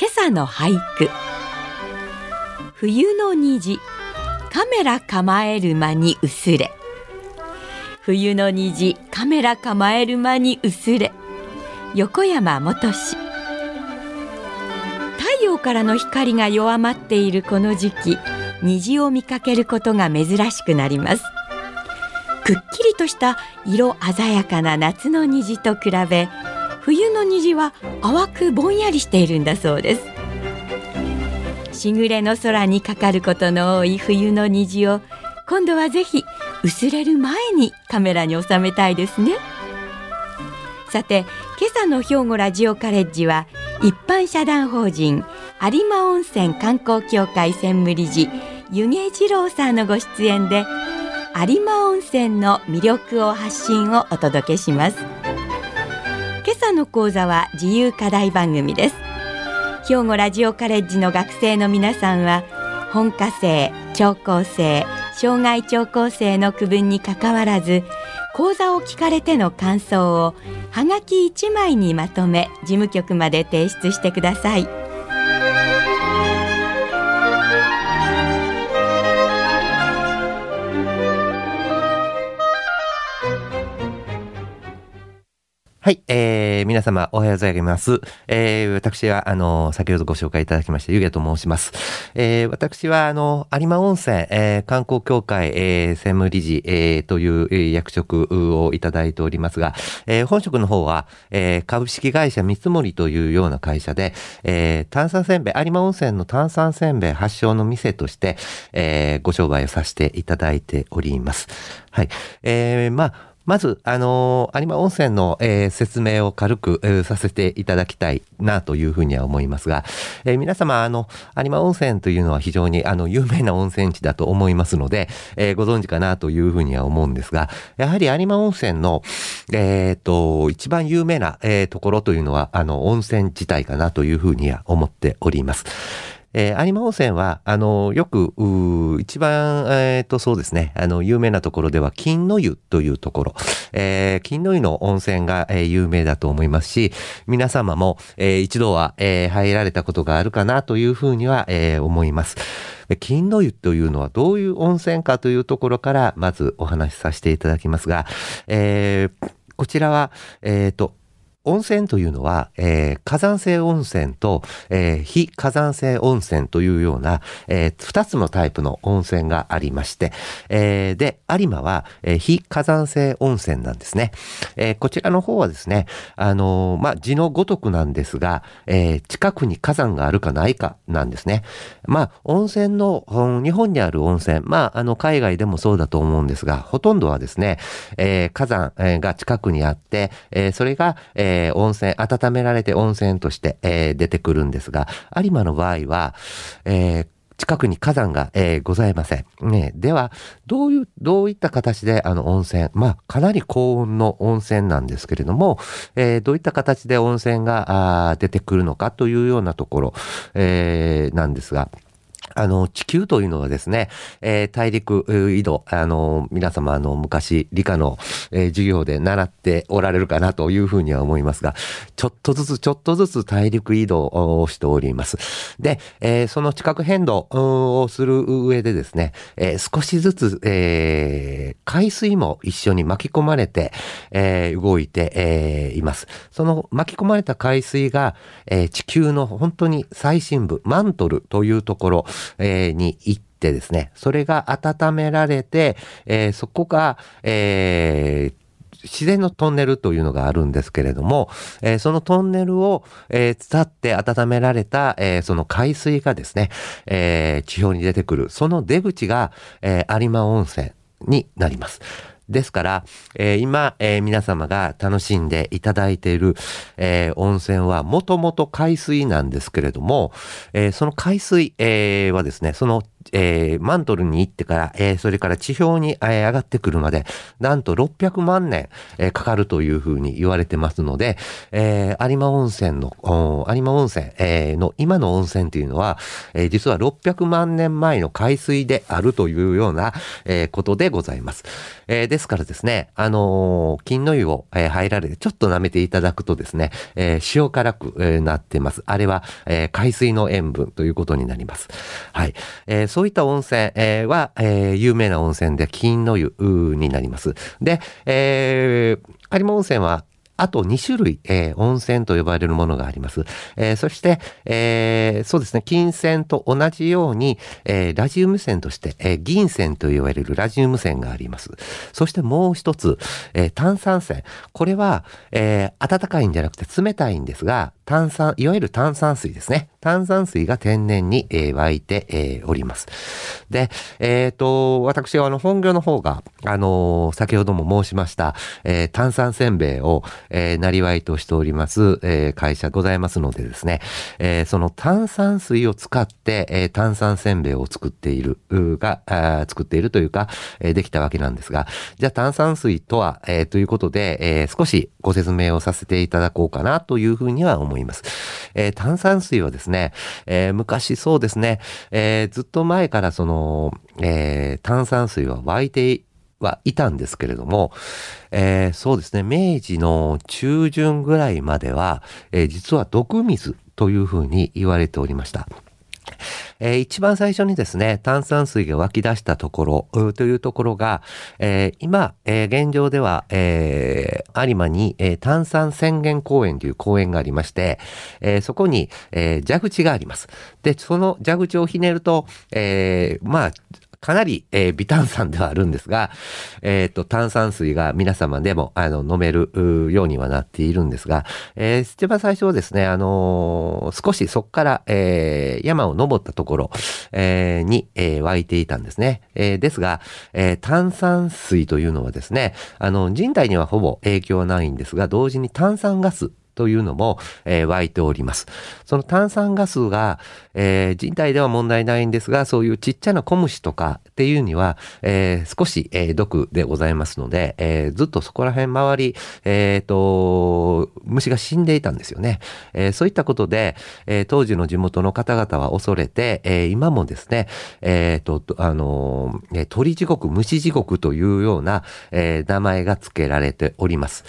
今朝の俳句。冬の虹カメラ構える間に薄れ。冬の虹カメラ構える間に薄れ。横山元氏。太陽からの光が弱まっているこの時期虹を見かけることが珍しくなります。くっきりとした色鮮やかな夏の虹と比べ冬の虹は淡くぼんやりしているんだそうです。しぐれの空にかかることの多い冬の虹を今度はぜひ薄れる前にカメラに収めたいですね。さて今朝の兵庫ラジオカレッジは一般社団法人有馬温泉観光協会専務理事湯気二郎さんのご出演で有馬温泉の魅力を発信をお届けします。今朝の講座は自由課題番組です。兵庫ラジオカレッジの学生の皆さんは本科生聴講生障害聴講生の区分にかかわらず講座を聞かれての感想をはがき1枚にまとめ事務局まで提出してください。はい、えー、皆様おはようございます。えー、私は、あの、先ほどご紹介いただきました、ゆげと申します。えー、私は、あの、有馬温泉、えー、観光協会、えー、専務理事、えー、という、役職をいただいておりますが、えー、本職の方は、えー、株式会社三森というような会社で、えー、炭酸せんべい、有馬温泉の炭酸せんべい発祥の店として、えー、ご商売をさせていただいております。はい。えー、まあ、まず、あの有馬温泉の、えー説明を軽く、えーさせていただきたいなというふうには思いますが、えー皆様、あの、有馬温泉というのは非常に、あの、有名な温泉地だと思いますので、えーご存知かなというふうには思うんですが、やはり有馬温泉の、えーと、一番有名な、えーところというのは、あの、温泉自体かなというふうには思っております。えー有馬温泉は、あの、よく、一番、えっ、と、そうですね、あの、有名なところでは、金の湯というところ、えー金の湯の温泉が、えー有名だと思いますし、皆様も、えー一度は、えー入られたことがあるかなというふうには、えー思います。金の湯というのはどういう温泉かというところから、まずお話しさせていただきますが、えーこちらは、えっ、と、温泉というのは、えー火山性温泉と、えー非火山性温泉というような、えー二つのタイプの温泉がありまして、えーで、有馬は、えー非火山性温泉なんですね。えーこちらの方はですね、あのーまあ、字のごとくなんですが、えー近くに火山があるかないかなんですね。まあ、温泉の、日本にある温泉、まあ、あの、海外でもそうだと思うんですが、ほとんどはですね、えー火山が近くにあって、えーそれが、えー温泉、温められて温泉として、えー出てくるんですが、有馬の場合は、えー近くに火山が、えーございません。ね、では、どういう、どういった形であの温泉、まあ、かなり高温の温泉なんですけれども、えーどういった形で温泉が出てくるのかというようなところ、えーなんですが、あの、地球というのはですね、えー大陸移動、あの、皆様、あの、昔、理科の、えー授業で習っておられるかなというふうには思いますが、ちょっとずつ、ちょっとずつ大陸移動をしております。で、えーその地殻変動をする上でですね、えー少しずつ、えー海水も一緒に巻き込まれて、えー動いて、えーいます。その巻き込まれた海水が、えー地球の本当に最深部、マントルというところ、えに行ってですね、それが温められて、えそこが、えー自然のトンネルというのがあるんですけれども、えーそのトンネルを、えー伝って温められた、えーその海水がですね、えー地表に出てくる、その出口が、え有馬温泉になります。ですから、えー今、えー皆様が楽しんでいただいている、えー温泉はもともと海水なんですけれども、えその海水、えはですね、そのえーマントルに行ってから、えーそれから地表に、えー上がってくるまで、なんと600万年、えーかかるというふうに言われてますので、えー有馬温泉の、有馬温泉、えーの今の温泉というのは、えー実は600万年前の海水であるというような、えーことでございます。えーですからですね、あのー金の湯を、えー入られて、ちょっと舐めていただくとですね、えー塩辛く、えーなってます。あれは、えー海水の塩分ということになります。はい。えーそういった温泉、は、え有名な温泉で金の湯になります。で、えー有馬温泉は、あと2種類、えー温泉と呼ばれるものがあります。えーそして、えーそうですね、金泉と同じように、えラジウム泉として、え銀泉と言われるラジウム泉があります。そしてもう一つ、え炭酸泉。これは、え暖かいんじゃなくて冷たいんですが、炭酸、いわゆる炭酸水ですね。炭酸水が天然に、え湧いて、えおります。で、えっ、と、私はあの本業の方が、あの先ほども申しました、え炭酸せんべいを、えー、なりわいとしております、えー会社ございますのでですね、えーその炭酸水を使って、えー炭酸せんべいを作っている、が、あ作っているというか、えーできたわけなんですが、じゃあ炭酸水とは、えーということで、えー少しご説明をさせていただこうかなというふうには思います。えー炭酸水はですね、えー昔そうですね、えーずっと前からその、えー炭酸水は湧いてはいたんですけれども、えーそうですね、明治の中旬ぐらいまでは、えー実は毒水というふうに言われておりました。えー一番最初にですね、炭酸水が湧き出したところというところが、えー今、えー現状では、えー有馬に、えー炭酸宣言公園という公園がありまして、えーそこに、えー蛇口があります。で、その蛇口をひねると、えーまあ、かなり、えー微炭酸ではあるんですが、えっ、と、炭酸水が皆様でも、あの、飲めるようにはなっているんですが、えー一番最初はですね、あのー少しそこから、えー山を登ったところ、えーに、えー湧いていたんですね。えーですが、えー炭酸水というのはですね、あの、人体にはほぼ影響はないんですが、同時に炭酸ガス、というのも、えー湧いております。その炭酸ガスが、えー人体では問題ないんですが、そういうちっちゃな小虫とかっていうには、えー少し、えー毒でございますので、えーずっとそこら辺周り、えーと、虫が死んでいたんですよね。えーそういったことで、えー当時の地元の方々は恐れて、えー今もですね、えーと、あのーえー鳥地獄、虫地獄というような、えー名前が付けられております。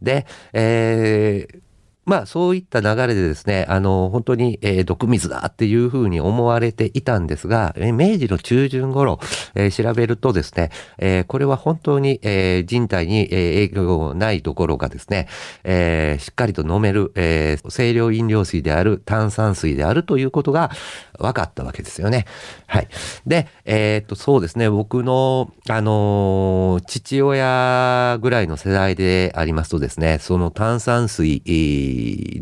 で、えーまあそういった流れでですね、あの、本当に、えー毒水だっていうふうに思われていたんですが、えー明治の中旬頃、えー調べるとですね、えーこれは本当に、えー人体に、えー影響ないところがですね、えーしっかりと飲める、えー清涼飲料水である炭酸水であるということが分かったわけですよね。はい。で、えーっと、そうですね、僕の、あのー父親ぐらいの世代でありますとですね、その炭酸水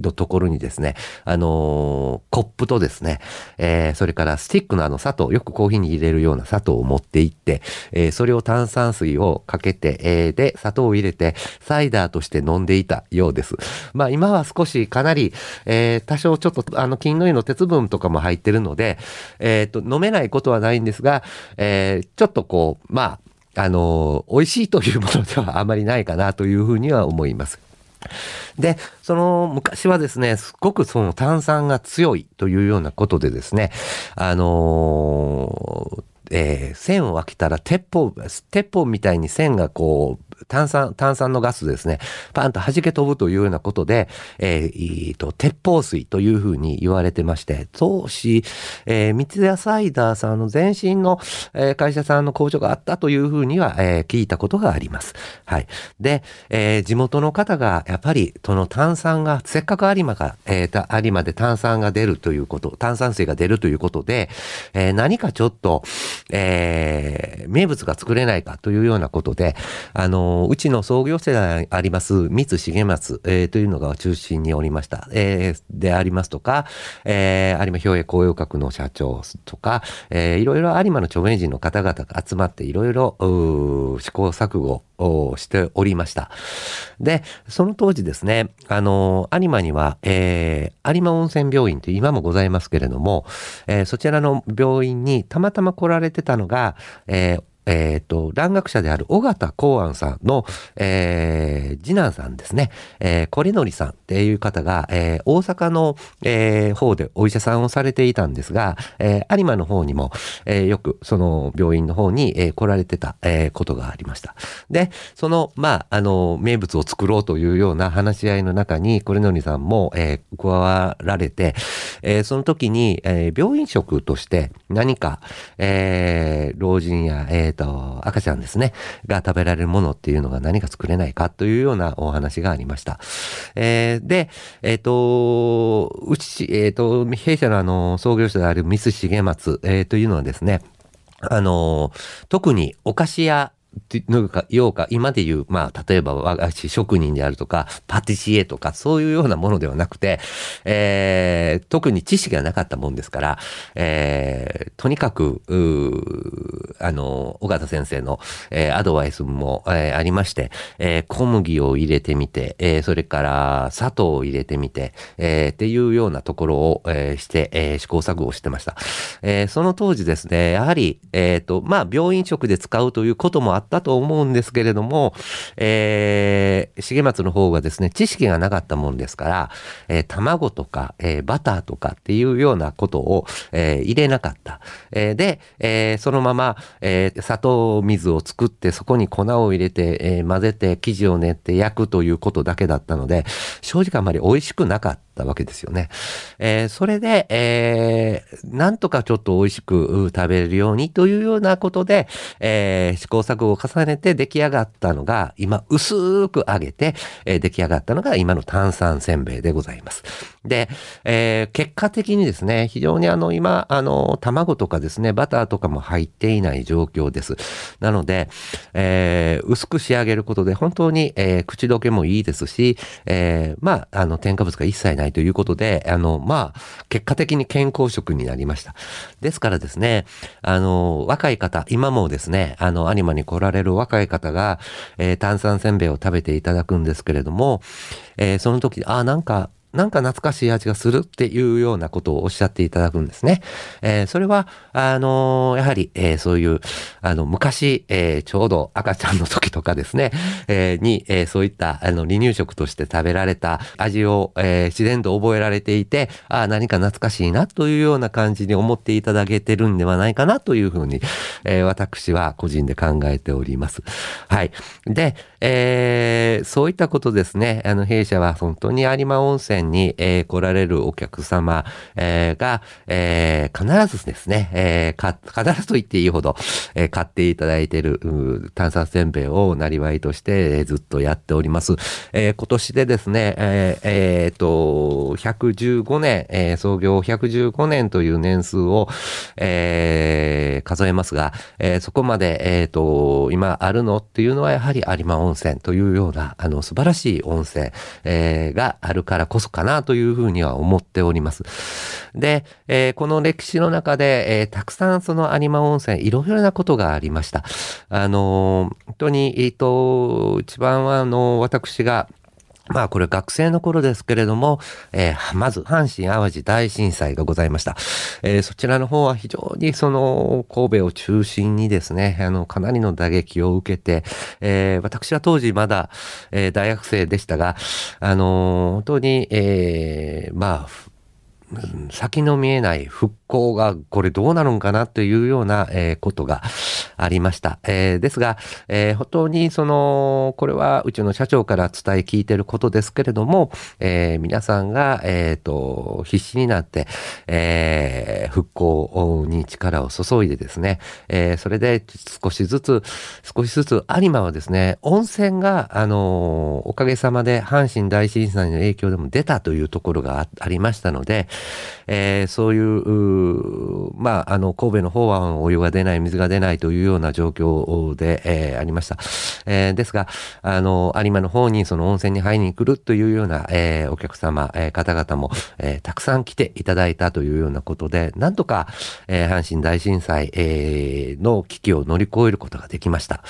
のところにですね、あのーコップとですね、えーそれからスティックのあの砂糖、よくコーヒーに入れるような砂糖を持って行って、えーそれを炭酸水をかけて、えーで、砂糖を入れて、サイダーとして飲んでいたようです。まあ今は少しかなり、えー多少ちょっとあの金の湯の鉄分とかも入ってるので、えっ、と、飲めないことはないんですが、えーちょっとこう、まあ、あのー美味しいというものではあまりないかなというふうには思います。で、その昔はですね、すごくその炭酸が強いというようなことでですね、あのーえー線を開けたら鉄砲、鉄砲みたいに線がこう、炭酸、炭酸のガスですね、パンと弾け飛ぶというようなことで、えーと、鉄砲水というふうに言われてまして、当時、えー三ツ矢サイダーさんの前身の、えー会社さんの工場があったというふうには、えー聞いたことがあります。はい。で、えー地元の方が、やっぱり、その炭酸が、せっかく有馬が、えー有馬で炭酸が出るということ、炭酸水が出るということで、えー何かちょっと、えー名物が作れないかというようなことで、あのうちの創業者であります、三重松、えー、というのが中心におりました。えー、でありますとか、えー、有馬兵衛紅葉閣の社長とか、えー、いろいろ有馬の著名人の方々が集まっていろいろ試行錯誤をしておりました。で、その当時ですね、あの、有馬には、えー、有馬温泉病院と今もございますけれども、えー、そちらの病院にたまたま来られてたのが、えー、えっ、ー、と、蘭学者である尾形公安さんの、えー、次男さんですね、えー、コレノリさんっていう方が、えー、大阪の、えー、方でお医者さんをされていたんですが、えー、有馬の方にも、えー、よくその病院の方に、えー、来られてた、えー、ことがありました。で、その、まあ、あの、名物を作ろうというような話し合いの中に、コレノリさんも、えー、加わられて、えー、その時に、えー、病院食として何か、えー、老人や、えーっ、と、赤ちゃんですね、が食べられるものっていうのが何か作れないかというようなお話がありました。えー、で、えっ、ー、と、うち、えっ、と、弊社のあの、創業者であるミス重松、えー、というのはですね、あの、特にお菓子屋のか、ようか、今で言う、まあ、例えば和菓子職人であるとか、パティシエとか、そういうようなものではなくて、えー、特に知識がなかったもんですから、えー、とにかく、あの、尾形先生の、えー、アドバイスも、えー、ありまして、えー、小麦を入れてみて、えー、それから砂糖を入れてみて、えー、っていうようなところを、えー、して、えー、試行錯誤してました。えー、その当時ですね、やはり、えっ、ー、と、まあ、病院食で使うということもあったと思うんですけれども、えー、重松の方がですね、知識がなかったもんですから、えー、卵とか、えー、バターとかっていうようなことを、えー、入れなかった。えー、で、えー、そのまま、えー、砂糖水を作ってそこに粉を入れて、えー、混ぜて生地を練って焼くということだけだったので、正直あまり美味しくなかった。ったわけですよね。えー、それで、えー、なんとかちょっと美味しく食べれるようにというようなことで、えー、試行錯誤を重ねて出来上がったのが、今薄く揚げて、えー、出来上がったのが今の炭酸せんべいでございます。で、えー、結果的にですね、非常にあの今、あの、卵とかですね、バターとかも入っていない状況です。なので、えー、薄く仕上げることで本当に、えー、口どけもいいですし、えー、まあ、あの、添加物が一切ないないということで、あの、まあ、結果的に健康食になりました。ですからですね、あの、若い方、今もですね、あの、アニマに来られる若い方が、えー、炭酸せんべいを食べていただくんですけれども、えー、その時、あ、なんか、なんか懐かしい味がするっていうようなことをおっしゃっていただくんですね。えー、それは、あのー、やはり、えー、そういう、あの、昔、えー、ちょうど赤ちゃんの時とかですね、えー、に、えー、そういった、あの、離乳食として食べられた味を、えー、自然と覚えられていて、ああ、何か懐かしいなというような感じに思っていただけてるんではないかなというふうに、えー、私は個人で考えております。はい。で、えー、そういったことですね、あの、弊社は本当に有馬温泉に、えー、来られるお客様、えー、が、えー、必ずですね、えー、必ずと言っていいほど、えー、買っていただいている炭酸せんべいをなりわいとして、えー、ずっとやっております。えー、今年でですね、えー、えー、と、115年、えー、創業115年という年数を、えー、数えますが、えー、そこまで、えー、と、今あるのっていうのはやはり有馬温泉温泉というような、あの、素晴らしい温泉、えー、があるからこそかなというふうには思っております。で、えー、この歴史の中で、えー、たくさんその有馬温泉、いろいろなことがありました。あの本当に、えっ、と、一番は、あの、私が、まあこれ学生の頃ですけれども、えー、まず阪神淡路大震災がございました。えー、そちらの方は非常にその神戸を中心にですね、あのかなりの打撃を受けて、えー、私は当時まだ、え大学生でしたが、あの本当に、えまあ、先の見えない復興がこれどうなるんかなというような、えー、ことがありました。えー、ですが、えー、本当にその、これはうちの社長から伝え聞いてることですけれども、えー、皆さんが、えっ、と、必死になって、えー、復興に力を注いでですね、え、それで少しずつ、少しずつ有馬はですね、温泉が、あのおかげさまで阪神大震災の影響でも出たというところがありましたので、え、そういうまあ、あの、神戸の方はお湯が出ない、水が出ないというような状況で、えー、ありました。えー、ですが、あの、有馬の方にその温泉に入りに来るというような、えー、お客様、えー、方々も、えー、たくさん来ていただいたというようなことで、なんとか、えー、阪神大震災、えー、の危機を乗り越えることができました。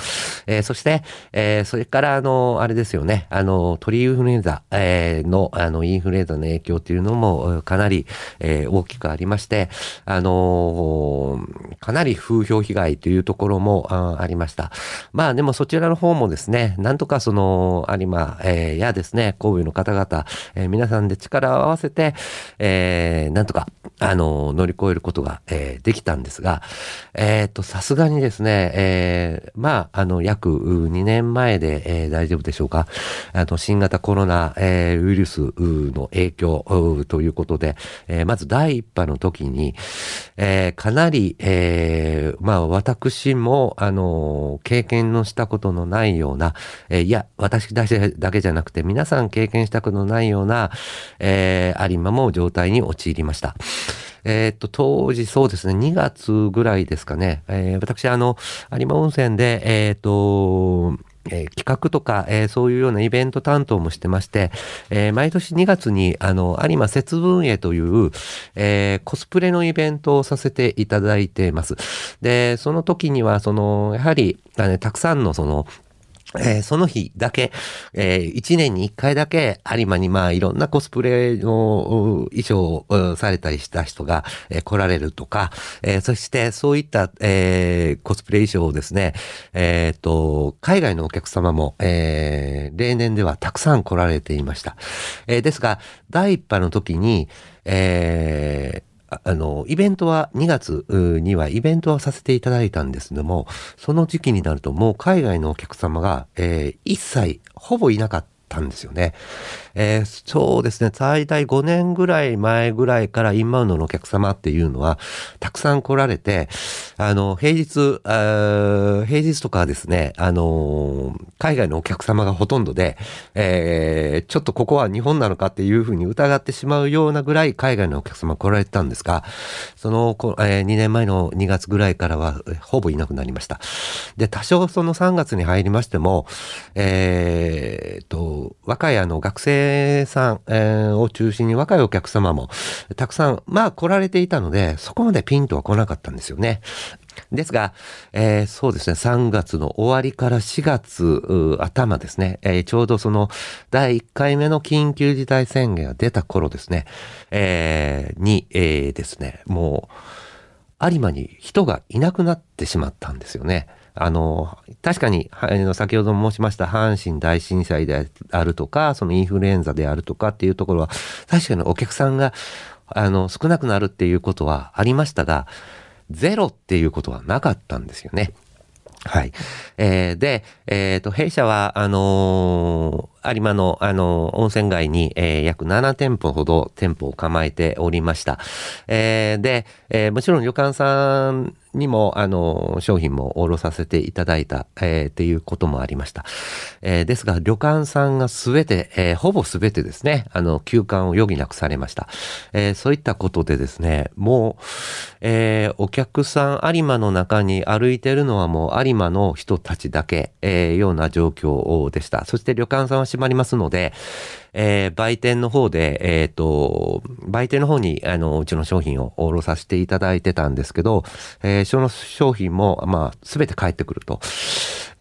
えー、そして、えー、それから、あの、あれですよね、あの、鳥インフルエンザ、えー、の、あの、インフルエンザの影響というのも、かなり、えー、大きくありまして、あのー、かなり風評被害というところもあありました。まあでもそちらの方もですね、なんとかその有馬、えー、やですね、神戸の方々、えー、皆さんで力を合わせて、えー、なんとか、あのー、乗り越えることが、えー、できたんですが、えっ、と、さすがにですね、えー、まあ、あの、約2年前で、えー、大丈夫でしょうか。あの、新型コロナ、えー、ウイルスの影響ということで、えー、まず第一波の時に、えー、かなり、えー、まあ、私も、あの、経験のしたことのないような、えー、いや、私だけだけじゃなくて、皆さん経験したことのないような、えー、有馬も状態に陥りました。えー、っと、当時そうですね、2月ぐらいですかね、えー、私、あの、有馬温泉で、えー、っと、えー、企画とか、えー、そういうようなイベント担当もしてまして、えー、毎年2月に、あの、有馬節分へという、えコスプレのイベントをさせていただいています。で、その時には、その、やはり、ねたくさんのその、えー、その日だけ、えー、一年に一回だけ有馬にまあいろんなコスプレの衣装をされたりした人が、えー、来られるとか、えー、そしてそういった、えー、コスプレ衣装をですね、えっ、ー、と、海外のお客様も、えー、例年ではたくさん来られていました。えー、ですが、第一波の時に、えー、あの、イベントは2月にはイベントはさせていただいたんですけども、その時期になるともう海外のお客様が、えー、一切ほぼいなかった。たんですよね。えー、そうですね、最大5年ぐらい前ぐらいからインバウンドのお客様っていうのは、たくさん来られて、あの、平日、平日とかはですね、あの海外のお客様がほとんどで、えー、ちょっとここは日本なのかっていうふうに疑ってしまうようなぐらい海外のお客様来られてたんですが、その、えー、2年前の2月ぐらいからは、ほぼいなくなりました。で、多少その3月に入りましても、えー、と、若いあの学生さん、えー、を中心に若いお客様もたくさん、まあ来られていたので、そこまでピンとは来なかったんですよね。ですが、えー、そうですね、3月の終わりから4月頭ですね、えー、ちょうどその第1回目の緊急事態宣言が出た頃ですね、えー、に、え、ですね、もう、有馬に人がいなくなってしまったんですよね。あの、確かに、先ほど申しました阪神大震災であるとか、そのインフルエンザであるとかっていうところは、確かにお客さんが、あの、少なくなるっていうことはありましたが、ゼロっていうことはなかったんですよね。はい。えー、で、えっ、ー、と、弊社は、あのー、有馬の、あのー、温泉街に、えー、約7店舗ほど店舗を構えておりました。えー、で、えー、もちろん旅館さんにも、あの、商品もおろさせていただいた、えー、っていうこともありました。えー、ですが、旅館さんがすべて、えー、ほぼすべてですね、あの、休館を余儀なくされました。えー、そういったことでですね、もう、えー、お客さん、有馬の中に歩いてるのはもう有馬の人たちだけ、えー、ような状況でした。そして旅館さんは閉まりますので、えー、売店の方で、えっ、ー、と、売店の方に、あの、うちの商品をおろさせていただいてたんですけど、えー、その商品も、まあ、すべて返ってくると。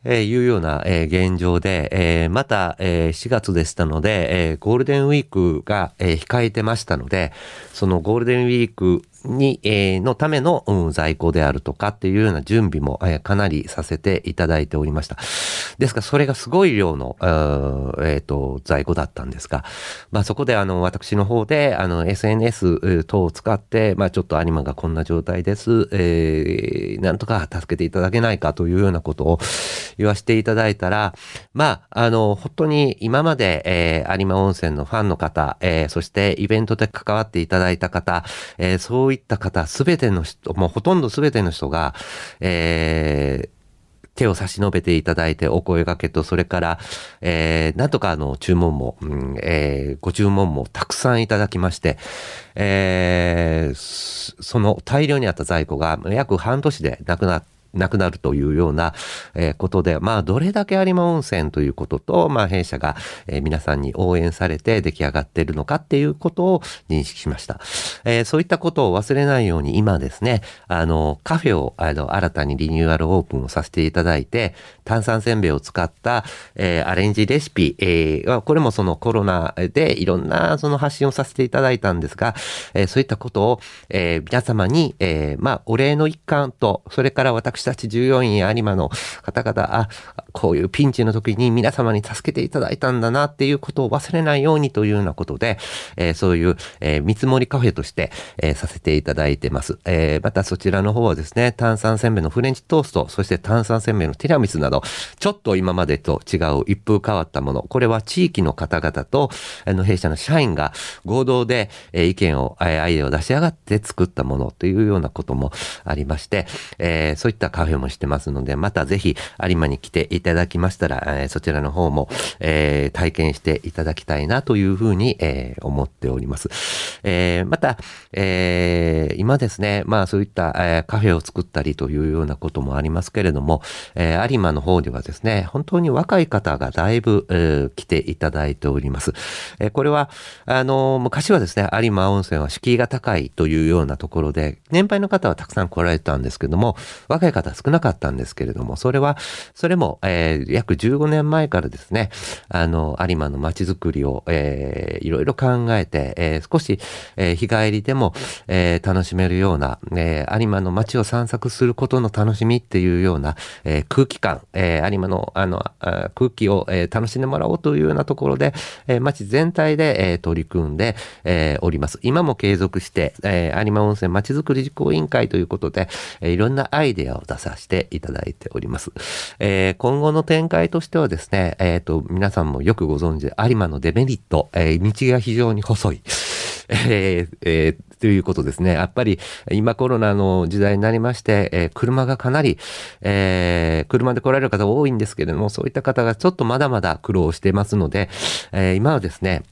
えー、いうような、えー、現状で、えー、また、えー、4月でしたので、えー、ゴールデンウィークが、えー、控えてましたので、そのゴールデンウィークに、えー、のための、うん、在庫であるとかっていうような準備も、えー、かなりさせていただいておりました。ですから、それがすごい量の、えっ、と、在庫だったんですが、まあそこであの、私の方で、あの、SNS 等を使って、まあちょっとアニマがこんな状態です、えー、なんとか助けていただけないかというようなことを言わせていただいたら、まあ、あの、本当に今まで、えー、有馬温泉のファンの方、えー、そしてイベントで関わっていただいた方、えー、そうういった方、すべての人、もうほとんどすべての人が、えー、手を差し伸べていただいてお声掛けと、それから、えー、なんとかあの注文も、うん、えー、ご注文もたくさんいただきまして、えー、その大量にあった在庫が約半年でなくなっなくなるというような、ことで、まあ、どれだけ有馬温泉ということと、まあ、弊社が、皆さんに応援されて出来上がっているのかっていうことを認識しました。えー、そういったことを忘れないように今ですね、あの、カフェを、あの、新たにリニューアルオープンをさせていただいて、炭酸せんべいを使った、えー、アレンジレシピ、えー、これもそのコロナでいろんなその発信をさせていただいたんですが、えー、そういったことを、え、皆様に、え、まあ、お礼の一環と、それから私私たち従業員や有馬の方々、あ、こういうピンチの時に皆様に助けていただいたんだなっていうことを忘れないようにというようなことで、えー、そういう、えー、見積もりカフェとして、えー、させていただいてます。えまたそちらの方はですね、炭酸せんべいのフレンチトースト、そして炭酸せんべいのティラミスなど、ちょっと今までと違う一風変わったもの、これは地域の方々と、あの、弊社の社員が合同で、え意見を、えアイデアを出し上がって作ったものというようなこともありまして、えそういったカフェもしてますので、またぜひ有馬に来ていただきましたら、えー、そちらの方も、えー、体験していただきたいなというふうに、えー、思っております。えー、また、えー、今ですね、まあそういった、えー、カフェを作ったりというようなこともありますけれども、えー、有馬の方ではですね、本当に若い方がだいぶ、えー、来ていただいております。えー、これは、あの、昔はですね、有馬温泉は敷居が高いというようなところで、年配の方はたくさん来られたんですけども、若い方少なかったんですけれども、それは、それも、えー、約15年前からですね、あの、有馬の街づくりを、えー、いろいろ考えて、えー、少し、えー、日帰りでも、えー、楽しめるような、えー、有馬の街を散策することの楽しみっていうような、えー、空気感、えー、有馬の、あの、あ空気を、えー、楽しんでもらおうというようなところで、えー、街全体で、えー、取り組んで、えー、おります。今も継続して、えー、有馬温泉街づくり実行委員会ということで、えー、いろんなアイデアを出させていただいております。えー、今後の展開としてはですね、えっ、ー、と、皆さんもよくご存知、有馬のデメリット、えー、道が非常に細い。えーえー、ということですね。やっぱり今コロナの時代になりまして、えー、車がかなり、えー、車で来られる方多いんですけれども、そういった方がちょっとまだまだ苦労してますので、え、今はですね、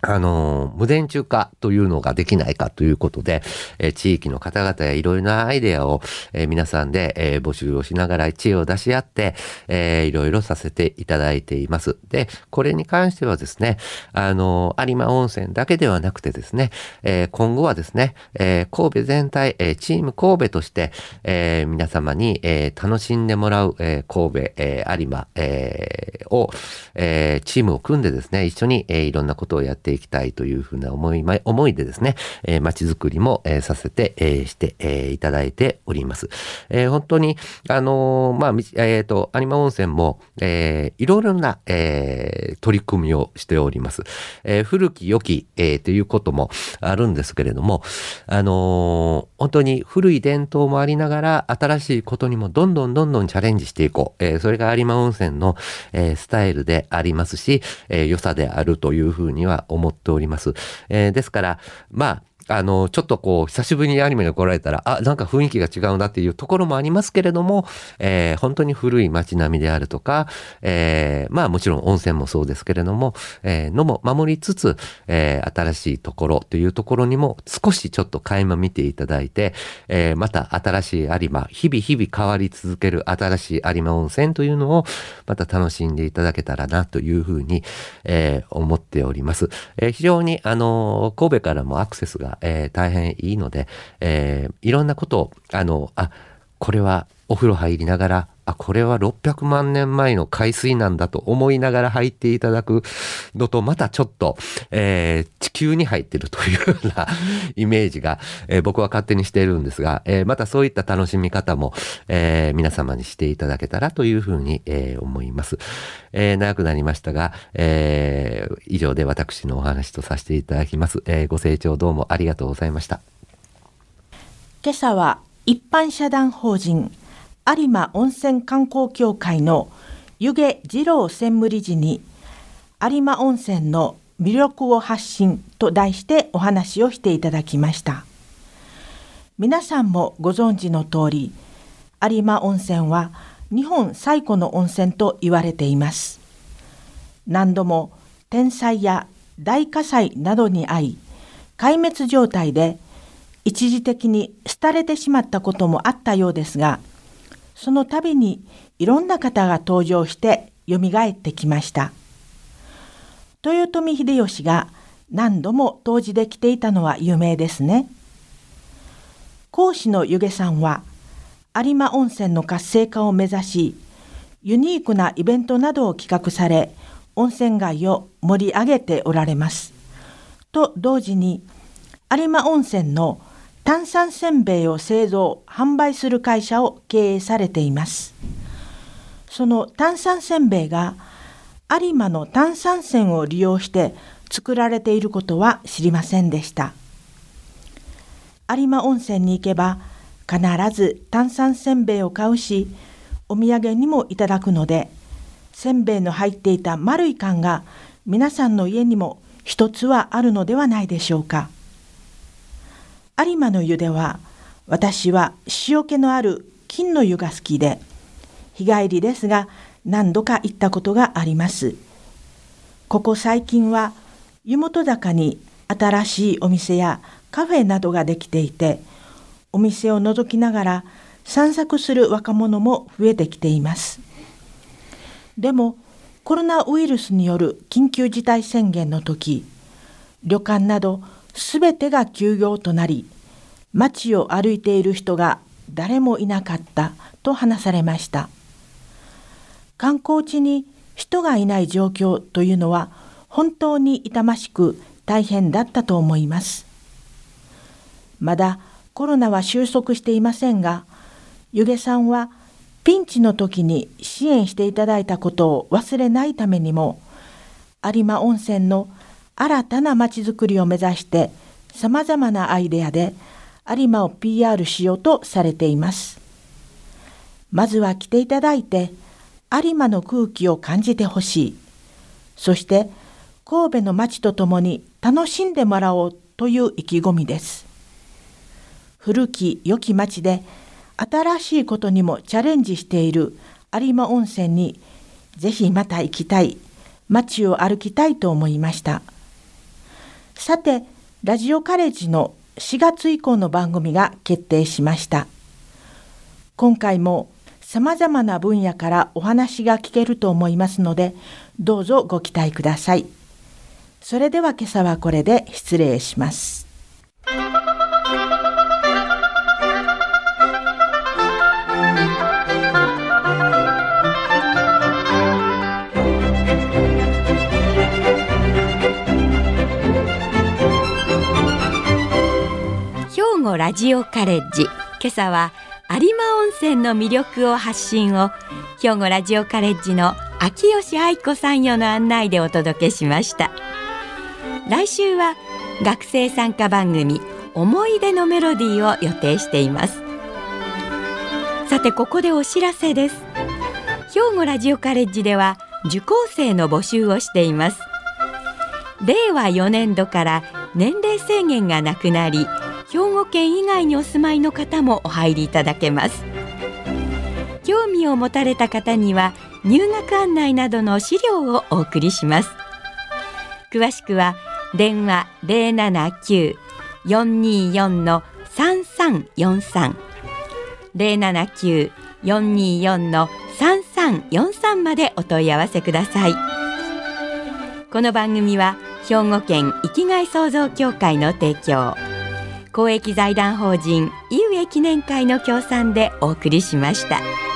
あの、無電柱化というのができないかということで、え、地域の方々やいろいろなアイデアを、え、皆さんで、え、募集をしながら知恵を出し合って、えいろいろさせていただいています。で、これに関してはですね、あの、有馬温泉だけではなくてですね、え今後はですね、え神戸全体、えチーム神戸として、え皆様に、え楽しんでもらう、え神戸、え有馬、えを、えチームを組んでですね、一緒に、えいろんなことをやってていきたいというふうな思い、思いでですね、えー、街づくりも、えー、させて、えー、して、えー、いただいております。えー、本当に、あのー、まあ、えっ、ー、と、有馬温泉も、えー、いろいろな、えー、取り組みをしております。えー、古き良き、えー、ということもあるんですけれども、あのー、本当に古い伝統もありながら、新しいことにもどんどんどんどんチャレンジしていこう。えー、それが有馬温泉の、えー、スタイルでありますし、えー、良さであるというふうには思思っております。えー、ですから、まあ、あの、ちょっとこう、久しぶりにアニメに来られたら、あ、なんか雰囲気が違うなっていうところもありますけれども、えー、本当に古い街並みであるとか、えー、まあもちろん温泉もそうですけれども、えー、のも守りつつ、えー、新しいところというところにも少しちょっと垣間見ていただいて、えー、また新しい有馬、日々日々変わり続ける新しい有馬温泉というのを、また楽しんでいただけたらなというふうに、えー、思っております。えー、非常に、あの、神戸からもアクセスがえー、大変いいので、えー、いろんなことを、あの、あ、これはお風呂入りながら、あ、これは600万年前の海水なんだと思いながら入っていただくのと、またちょっと、えー、地球に入ってるというような イメージが、えー、僕は勝手にしているんですが、えー、またそういった楽しみ方も、え皆様にしていただけたらというふうに、え思います。え長くなりましたが、え以上で私のお話とさせていただきます。えご清聴どうもありがとうございました。今朝は一般社団法人有馬温泉観光協会の湯気二郎専務理事に有馬温泉の魅力を発信と題してお話をしていただきました。皆さんもご存知の通り有馬温泉は日本最古の温泉と言われています。何度も天災や大火災などに遭い壊滅状態で一時的に廃れてしまったこともあったようですがその度にいろんな方が登場してよみがえってきました豊臣秀吉が何度も当時で来ていたのは有名ですね講師の湯気さんは有馬温泉の活性化を目指しユニークなイベントなどを企画され温泉街を盛り上げておられます。と同時に有馬温泉の炭酸せんべいを製造販売する会社を経営されています。その炭酸せんべいが有馬の炭酸泉を利用して作られていることは知りませんでした。有馬温泉に行けば必ず炭酸せんべいを買うしお土産にもいただくのでせんべいの入っていた丸い缶が皆さんの家にも一つはあるのではないでしょうか。有馬の湯では私は塩気のある金の湯が好きで日帰りですが何度か行ったことがあります。ここ最近は湯本坂に新しいお店やカフェなどができていてお店を覗きながら散策する若者も増えてきています。でもコロナウイルスによる緊急事態宣言の時旅館などすべてが休業となり街を歩いている人が誰もいなかったと話されました。観光地に人がいない状況というのは本当に痛ましく大変だったと思います。まだコロナは収束していませんが湯気さんはピンチの時に支援していただいたことを忘れないためにも有馬温泉の新たなまちづくりを目指してさまざまなアイデアで有馬を PR しようとされています。まずは来ていただいて有馬の空気を感じてほしい。そして神戸の街とともに楽しんでもらおうという意気込みです。古き良き町で新しいことにもチャレンジしている有馬温泉にぜひまた行きたい、街を歩きたいと思いました。さて、ラジオカレッジの4月以降の番組が決定しました。今回も様々な分野からお話が聞けると思いますので、どうぞご期待ください。それでは今朝はこれで失礼します。語ラジオカレッジ。今朝は有馬温泉の魅力を発信を兵庫ラジオカレッジの秋吉愛子さんよの案内でお届けしました。来週は学生参加番組思い出のメロディーを予定しています。さてここでお知らせです。兵庫ラジオカレッジでは受講生の募集をしています。令和4年度から年齢制限がなくなり兵庫県以外にお住まいの方もお入りいただけます。興味を持たれた方には入学案内などの資料をお送りします。詳しくは電話079-424の3343 079-424の3343までお問い合わせください。この番組は兵庫県生きがい創造協会の提供。公益財団法人井上記念会の協賛でお送りしました。